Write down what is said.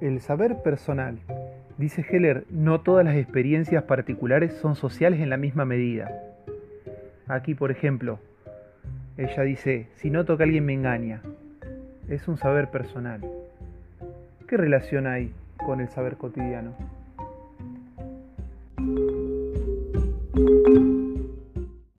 el saber personal, dice Heller, no todas las experiencias particulares son sociales en la misma medida. Aquí, por ejemplo, ella dice, si noto que alguien me engaña, es un saber personal. ¿Qué relación hay con el saber cotidiano?